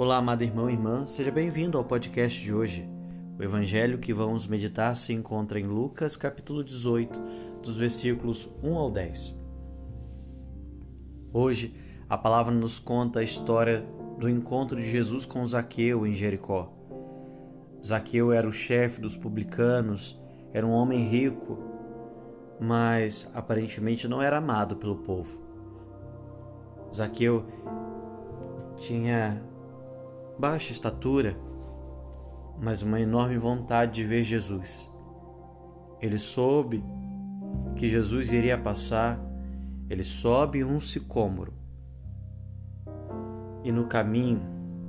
Olá, amado irmão e irmã, seja bem-vindo ao podcast de hoje. O evangelho que vamos meditar se encontra em Lucas, capítulo 18, dos versículos 1 ao 10. Hoje, a palavra nos conta a história do encontro de Jesus com Zaqueu em Jericó. Zaqueu era o chefe dos publicanos, era um homem rico, mas aparentemente não era amado pelo povo. Zaqueu tinha baixa estatura, mas uma enorme vontade de ver Jesus. Ele soube que Jesus iria passar, ele sobe um sicômoro. E no caminho,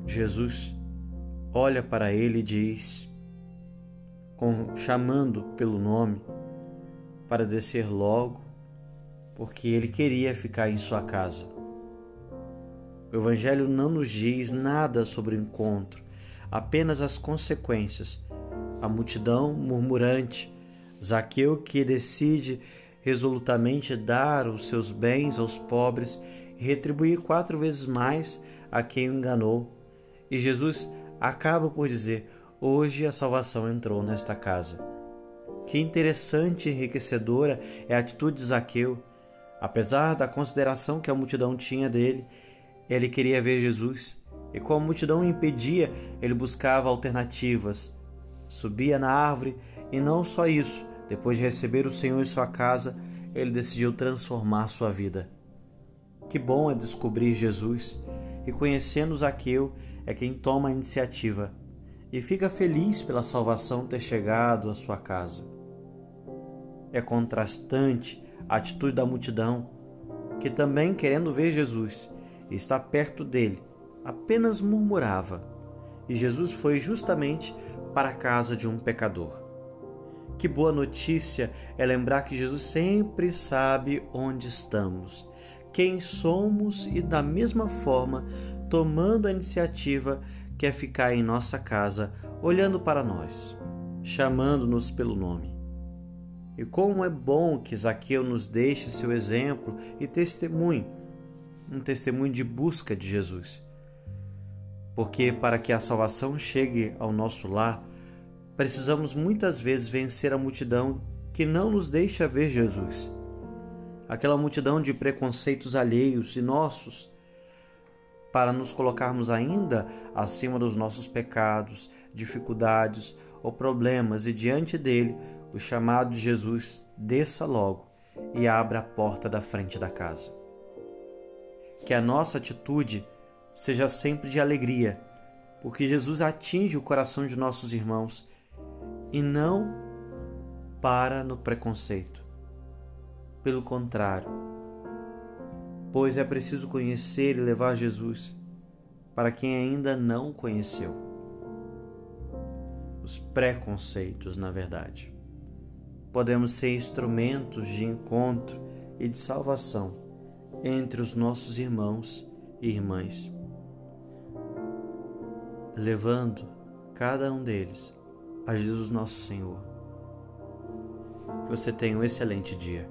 Jesus olha para ele e diz, chamando pelo nome, para descer logo, porque ele queria ficar em sua casa. O Evangelho não nos diz nada sobre o encontro, apenas as consequências. A multidão murmurante, Zaqueu que decide resolutamente dar os seus bens aos pobres e retribuir quatro vezes mais a quem o enganou. E Jesus acaba por dizer: Hoje a salvação entrou nesta casa. Que interessante e enriquecedora é a atitude de Zaqueu. Apesar da consideração que a multidão tinha dele, ele queria ver Jesus e, como a multidão o impedia, ele buscava alternativas. Subia na árvore e não só isso, depois de receber o Senhor em sua casa, ele decidiu transformar sua vida. Que bom é descobrir Jesus e conhecendo Zaqueu é quem toma a iniciativa e fica feliz pela salvação ter chegado à sua casa. É contrastante a atitude da multidão, que também querendo ver Jesus, e está perto dele, apenas murmurava. E Jesus foi justamente para a casa de um pecador. Que boa notícia é lembrar que Jesus sempre sabe onde estamos, quem somos e, da mesma forma, tomando a iniciativa, quer ficar em nossa casa olhando para nós, chamando-nos pelo nome. E como é bom que Zaqueu nos deixe seu exemplo e testemunho um testemunho de busca de Jesus. Porque para que a salvação chegue ao nosso lar, precisamos muitas vezes vencer a multidão que não nos deixa ver Jesus. Aquela multidão de preconceitos alheios e nossos, para nos colocarmos ainda acima dos nossos pecados, dificuldades ou problemas, e diante dele, o chamado de Jesus desça logo e abra a porta da frente da casa que a nossa atitude seja sempre de alegria, porque Jesus atinge o coração de nossos irmãos e não para no preconceito. Pelo contrário, pois é preciso conhecer e levar Jesus para quem ainda não conheceu. Os preconceitos, na verdade. Podemos ser instrumentos de encontro e de salvação entre os nossos irmãos e irmãs, levando cada um deles a Jesus nosso Senhor. Que você tenha um excelente dia.